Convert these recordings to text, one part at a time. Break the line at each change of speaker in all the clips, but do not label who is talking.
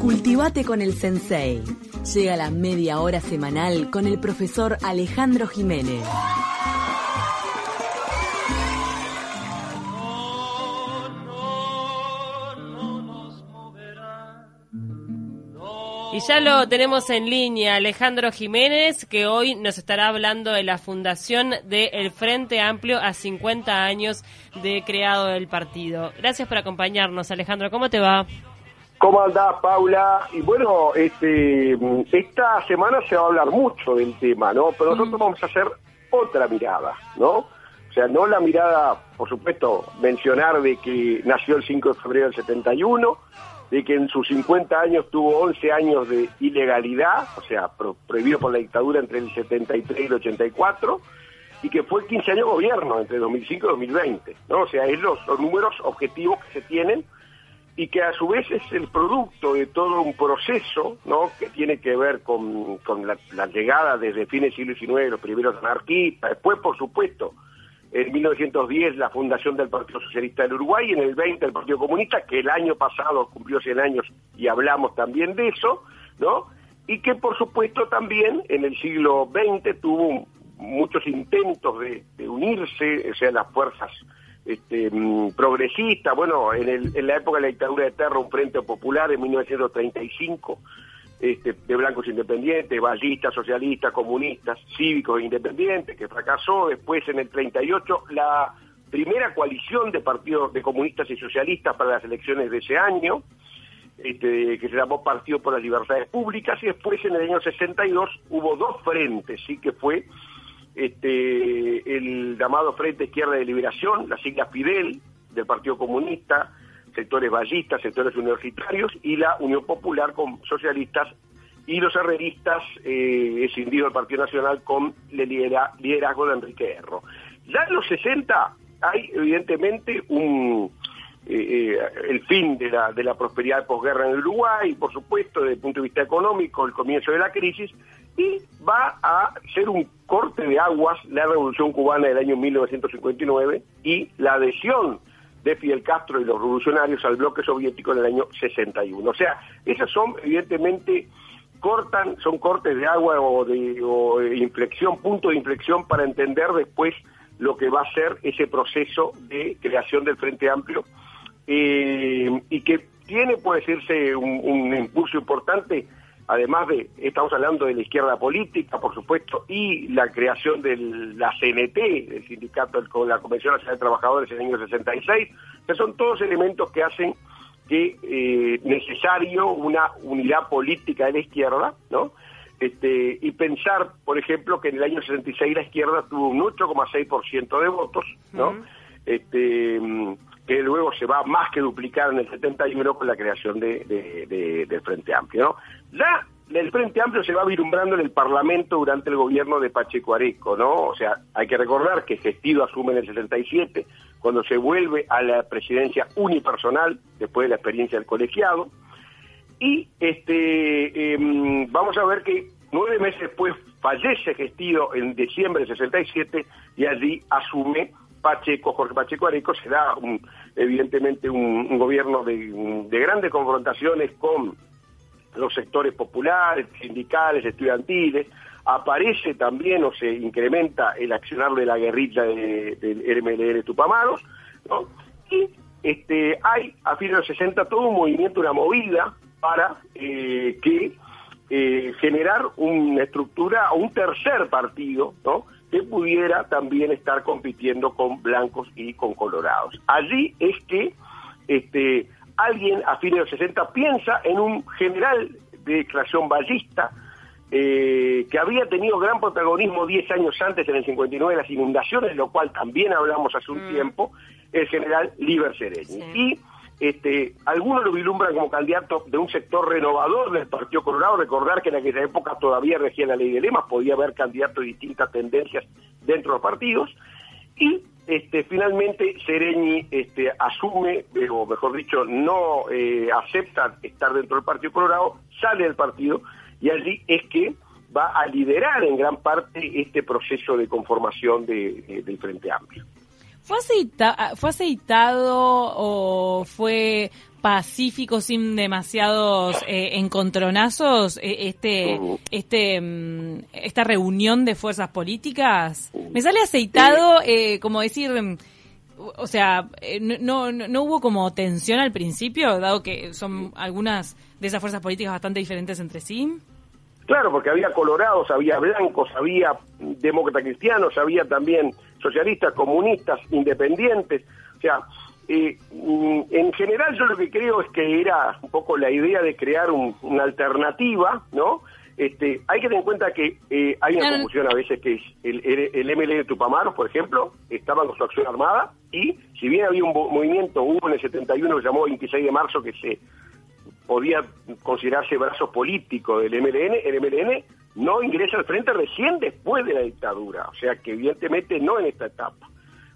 Cultivate con el Sensei. Llega la media hora semanal con el profesor Alejandro Jiménez.
Y ya lo tenemos en línea, Alejandro Jiménez, que hoy nos estará hablando de la fundación del Frente Amplio a 50 años de creado el partido. Gracias por acompañarnos, Alejandro. ¿Cómo te va?
¿Cómo andás, Paula? Y bueno, este, esta semana se va a hablar mucho del tema, ¿no? Pero nosotros vamos a hacer otra mirada, ¿no? O sea, no la mirada, por supuesto, mencionar de que nació el 5 de febrero del 71, de que en sus 50 años tuvo 11 años de ilegalidad, o sea, prohibido por la dictadura entre el 73 y el 84, y que fue 15 años de gobierno entre 2005 y 2020, ¿no? O sea, es los, números objetivos que se tienen y que a su vez es el producto de todo un proceso, ¿no? Que tiene que ver con, la, llegada desde fines del siglo XIX, los primeros anarquistas, después, por supuesto, en 1910 la fundación del Partido Socialista del Uruguay, en el 20 el Partido Comunista, que el año pasado cumplió 100 años y hablamos también de eso, ¿no? Y que por supuesto también en el siglo XX tuvo muchos intentos de, unirse, o sea, las fuerzas este, mm, progresistas, bueno, en, el, en la época de la dictadura de Terra, un Frente Popular en 1935, este, de blancos independientes, ballistas, socialistas, comunistas, cívicos e independientes, que fracasó. Después, en el 38, la primera coalición de partidos de comunistas y socialistas para las elecciones de ese año, este, que se llamó Partido por las Libertades Públicas, y después, en el año 62, hubo dos frentes, sí que fue este, el llamado Frente Izquierda de Liberación, la sigla Fidel, del Partido Comunista, sectores ballistas, sectores universitarios y la Unión Popular con socialistas y los herreristas eh, escindido del Partido Nacional con el liderazgo de Enrique Erro. Ya en los 60 hay evidentemente un eh, eh, el fin de la, de la prosperidad de posguerra en el Uruguay, por supuesto, desde el punto de vista económico, el comienzo de la crisis, y va a ser un corte de aguas la revolución cubana del año 1959 y la adhesión de Fidel Castro y los revolucionarios al bloque soviético en el año 61. O sea, esas son evidentemente cortan, son cortes de agua o de, inflexión, punto de inflexión para entender después lo que va a ser ese proceso de creación del Frente Amplio eh, y que tiene, puede decirse, un impulso importante además de, estamos hablando de la izquierda política, por supuesto, y la creación de la CNT, el sindicato con la Convención Nacional de Trabajadores en el año 66, que son todos elementos que hacen que eh, necesario una unidad política de la izquierda, ¿no? Este, y pensar, por ejemplo, que en el año 66 la izquierda tuvo un 8,6% de votos, ¿no? este, que luego se va más que duplicar en el 71 con la creación de, del Frente Amplio. ¿no? Ya el Frente Amplio se va virumbrando en el Parlamento durante el gobierno de Pacheco Areco, ¿no? O sea, hay que recordar que Gestido asume en el 67, cuando se vuelve a la presidencia unipersonal, después de la experiencia del colegiado, y este em, vamos a ver que nueve meses después fallece Gestido en diciembre del 67 y allí asume Pacheco, Jorge Pacheco Areco, se da evidentemente un, gobierno de, grandes confrontaciones con los sectores populares, sindicales, estudiantiles, aparece también o se incrementa el accionar de la guerrilla del MLR Tupamaros, ¿no? y este, hay a fines de los 60 todo un movimiento, una movida para eh, que eh, generar una estructura, un tercer partido, ¿no? Que pudiera también estar compitiendo con blancos y con colorados. Allí es que este, alguien a fines de los 60 piensa en un general de creación ballista eh, que había tenido gran protagonismo 10 años antes, en el 59, las inundaciones, lo cual también hablamos hace un mm. tiempo, el general Liber Sereni. Y este, algunos lo vislumbran como candidato de un sector renovador del Partido Colorado. Recordar que en aquella época todavía regía la ley de lemas, podía haber candidatos de distintas tendencias dentro de los partidos. Y este, finalmente Sereni este, asume, o mejor dicho, no eh, acepta estar dentro del Partido Colorado, sale del partido y allí es que va a liderar en gran parte este proceso de conformación del Frente Amplio.
¿Fue, aceita, ¿Fue aceitado o fue
pacífico, sin demasiados eh, encontronazos, eh, este, este, mm, esta reunión de fuerzas políticas? Me sale aceitado, eh, como decir, mm, o sea, no, no, no hubo como tensión al principio, dado que son algunas de esas fuerzas políticas bastante diferentes entre sí.
Claro, porque había colorados, había blancos, había demócratas cristianos, había también socialistas, comunistas, independientes. O sea, eh, mm, en general yo lo que creo es que era un poco la idea de crear una alternativa, ¿no? Este, hay que tener en cuenta que eh, hay una confusión a veces que es el, el, MLN de Tupamaros, por ejemplo, estaban con su acción armada y si bien había un movimiento, hubo en el 71 que se llamó 26 de marzo que se podía considerarse brazo político del MLN, el MLN no ingresa al frente recién después de la dictadura, o sea que evidentemente no en esta etapa.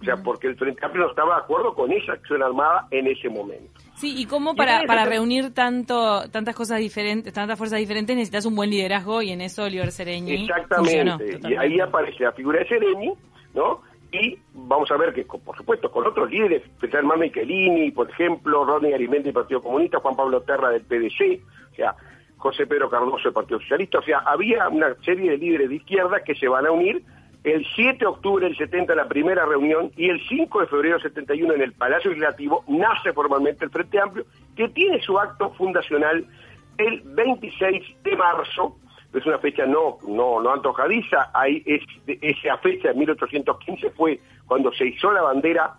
O sea, porque el Frente Amplio no estaba de acuerdo con esa acción armada en ese momento.
Sí, y cómo para, para reunir tanto tantas cosas diferentes, tantas fuerzas diferentes, necesitas un buen liderazgo y en eso Oliver Sereni
Exactamente, y ahí aparece la figura de Sereni, ¿no? Y vamos a ver que, por supuesto, con otros líderes, Germán Michelini, por ejemplo, Rodney Arimenti del Partido Comunista, Juan Pablo Terra del PDC, o sea, José Pedro Cardoso del Partido Socialista, o sea, había una serie de líderes de izquierda que se van a unir el 7 de octubre del 70 la primera reunión y el 5 de febrero del 71 en el Palacio Legislativo nace formalmente el Frente Amplio, que tiene su acto fundacional el 26 de marzo, es una fecha no no no antojadiza, ahí es, esa fecha de 1815 fue cuando se hizo la bandera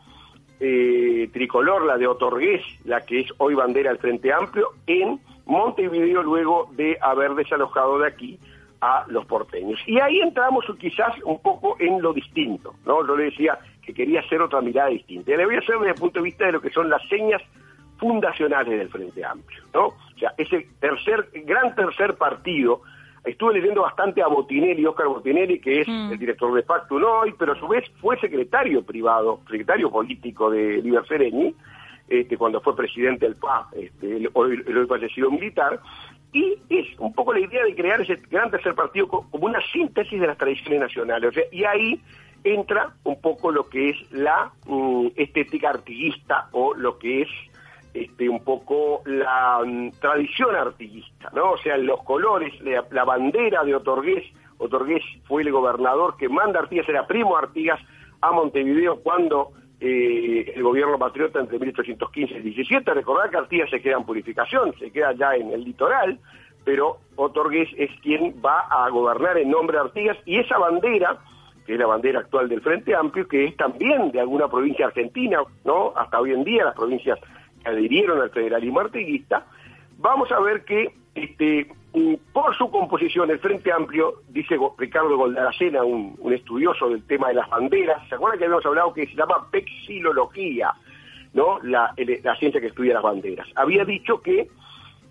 eh, tricolor, la de Otorgués, la que es hoy bandera del Frente Amplio, en Montevideo luego de haber desalojado de aquí a los porteños. Y ahí entramos quizás un poco en lo distinto, ¿no? Yo le decía que quería hacer otra mirada distinta. Y le voy a hacer desde el punto de vista de lo que son las señas fundacionales del Frente Amplio, ¿no? O sea, ese tercer, gran tercer partido, estuve leyendo bastante a Botinelli, Oscar Botinelli, que es mm. el director de facto hoy, pero a su vez fue secretario privado, secretario político de Liber Sereni, este, cuando fue presidente del PA, este, el, hoy, el hoy fallecido militar, y es un poco la idea de crear ese gran tercer partido como una síntesis de las tradiciones nacionales. y ahí entra un poco lo que es la mm, estética artiguista o lo que es este, un poco la mm, tradición artiguista, ¿no? O sea, los colores, la, bandera de Otorgués, Otorgués fue el gobernador que manda Artigas, era primo Artigas, a Montevideo cuando eh, el gobierno patriota entre 1815 y 17. Recordar que Artigas se queda en purificación, se queda ya en el litoral, pero Otorgués es quien va a gobernar en nombre de Artigas y esa bandera, que es la bandera actual del Frente Amplio, que es también de alguna provincia argentina, ¿no? Hasta hoy en día las provincias que adhirieron al federalismo artiguista, vamos a ver que este, por su composición, el Frente Amplio, dice Ricardo Goldaracena, un, estudioso del tema de las banderas, ¿se acuerdan que habíamos hablado que se llama pexilología, ¿no? La, la ciencia que estudia las banderas? Había dicho que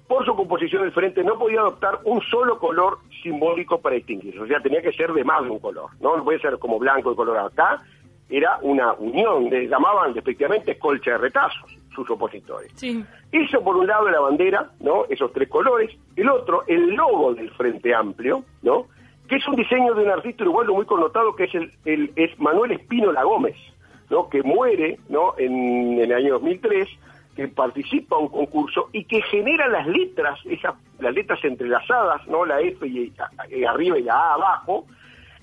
por su composición el frente no podía adoptar un solo color simbólico para distinguirse, o sea, tenía que ser de más de un color, no, puede ser como blanco y colorado. Acá era una unión, le llamaban respectivamente colcha de retazos sus opositores. Sí. Eso por un lado de la bandera, ¿no? Esos tres colores. El otro, el logo del Frente Amplio, ¿no? Que es un diseño de un artista uruguayo muy connotado que es el, es Manuel Espínola Gómez, ¿no? Que muere, ¿no? En, el año 2003, que participa en un concurso y que genera las letras, esas las letras entrelazadas, ¿no? La F y, arriba y la A abajo,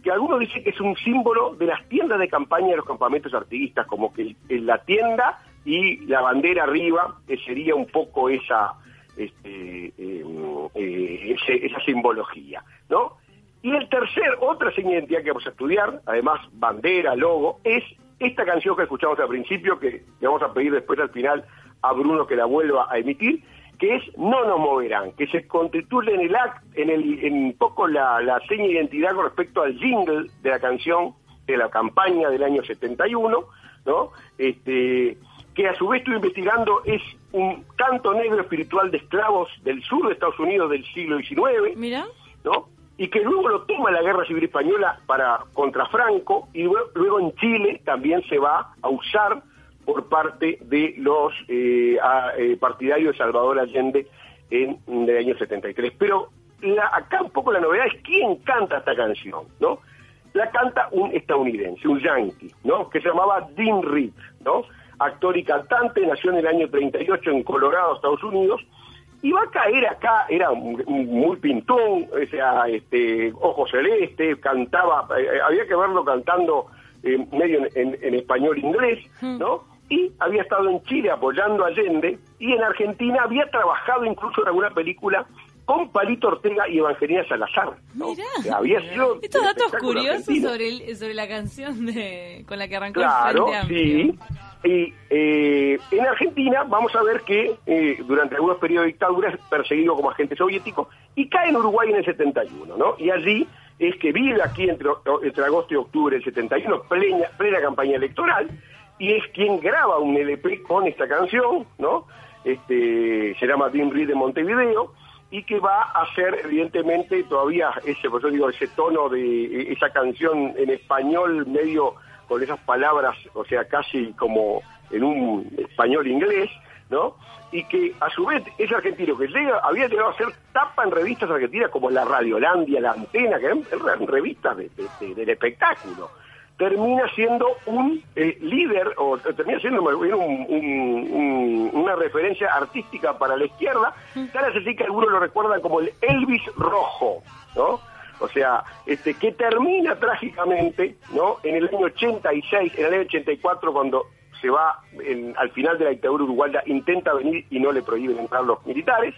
que algunos dicen que es un símbolo de las tiendas de campaña de los campamentos artiguistas, como que en la tienda y la bandera arriba que sería un poco esa este, em, eh, esa simbología, ¿no? Y el tercer, otra señal de identidad que vamos a estudiar, además bandera, logo, es esta canción que escuchamos al principio, que le vamos a pedir después al final a Bruno que la vuelva a emitir, que es No nos moverán, que se constituye en el act, en el en un poco la, la seña de identidad con respecto al jingle de la canción de la campaña del año 71, ¿no? Este, que a su vez estoy investigando es un canto negro espiritual de esclavos del sur de Estados Unidos del siglo XIX,
Mira.
¿no? Y que luego lo toma la Guerra Civil Española para contra Franco y luego, en Chile también se va a usar por parte de los eh, eh, partidarios de Salvador Allende en el año 73. Pero acá un poco la novedad es quién canta esta canción, ¿no? La canta un estadounidense, un yankee, ¿no? Que se llamaba Dean Reed, ¿no? Actor y cantante, nació en el año 38 en Colorado, Estados Unidos, y va a caer acá, era muy pintón, o sea, este, ojo celeste, cantaba, eh, había que verlo cantando eh, medio en, en español inglés, ¿no? Y había estado en Chile apoyando a Allende, y en Argentina había trabajado incluso en alguna película con Palito Ortega y Evangelina Salazar.
Mirá, había sido estos datos curiosos sobre, sobre la canción de, con la que arrancó
claro,
el
Frente sí. Y eh, en Argentina vamos a ver que eh, durante algunos periodos de dictadura es perseguido como agente soviético y cae en Uruguay en el 71, ¿no? Y allí es que vive aquí entre, entre agosto y octubre del 71, plena, plena campaña electoral, y es quien graba un LP con esta canción, ¿no? Este, se llama Dean Reed de Montevideo, y que va a hacer evidentemente todavía ese, pues yo digo, ese tono de esa canción en español medio con esas palabras, o sea, casi como en un español inglés, ¿no? Y que a su vez ese argentino que llega, había llegado a ser tapa en revistas argentinas como la Radiolandia, la Antena, que eran revistas de, del espectáculo termina siendo un eh, líder, o termina siendo una referencia artística para la izquierda, tal así que algunos lo recuerdan como el Elvis Rojo, ¿no? O sea, este que termina trágicamente, ¿no? En el año 86, en el año 84, cuando se va al final de la dictadura uruguaya, intenta venir y no le prohíben entrar los militares,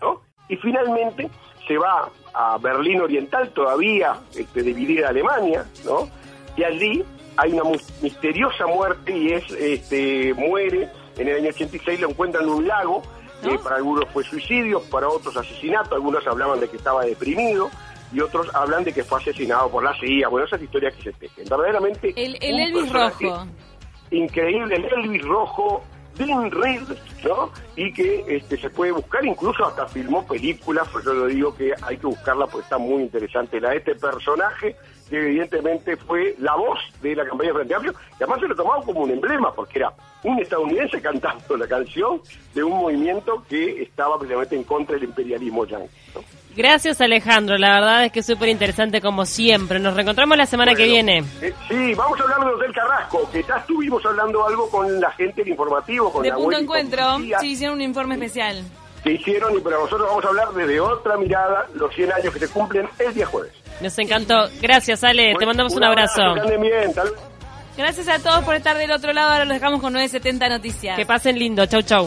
¿no? Y finalmente se va a Berlín Oriental, todavía este, dividida Alemania, ¿no? y allí hay una misteriosa muerte y es este muere en el año 86 lo encuentran en un lago que para algunos fue suicidio para otros asesinato algunos hablaban de que estaba deprimido y otros hablan de que fue asesinado por la CIA bueno esas historias que se tejen verdaderamente
el, el Elvis rojo
increíble el Elvis rojo Dean Reed, ¿no? Y que este, se puede buscar, incluso hasta filmó películas, por eso lo digo que hay que buscarla porque está muy interesante la este personaje que evidentemente fue la voz de la campaña Frente Amplio, y además se lo tomaba como un emblema, porque era un estadounidense cantando la canción de un movimiento que estaba precisamente en contra del imperialismo yankee.
Gracias Alejandro, la verdad es que es súper interesante como siempre. Nos reencontramos la semana que viene.
Eh, sí, vamos a hablar de Hotel Carrasco, que ya estuvimos hablando algo con la gente del informativo, con
de
la
punto encuentro, sí, hicieron un informe especial.
Que hicieron y para nosotros vamos a hablar desde otra mirada los 100 años que se cumplen el día jueves.
Nos encantó. Gracias, Ale. Te mandamos un, abrazo.
Gracias a todos por estar del otro lado. Ahora los dejamos con 970 Noticias.
Que pasen lindo. Chau, chau.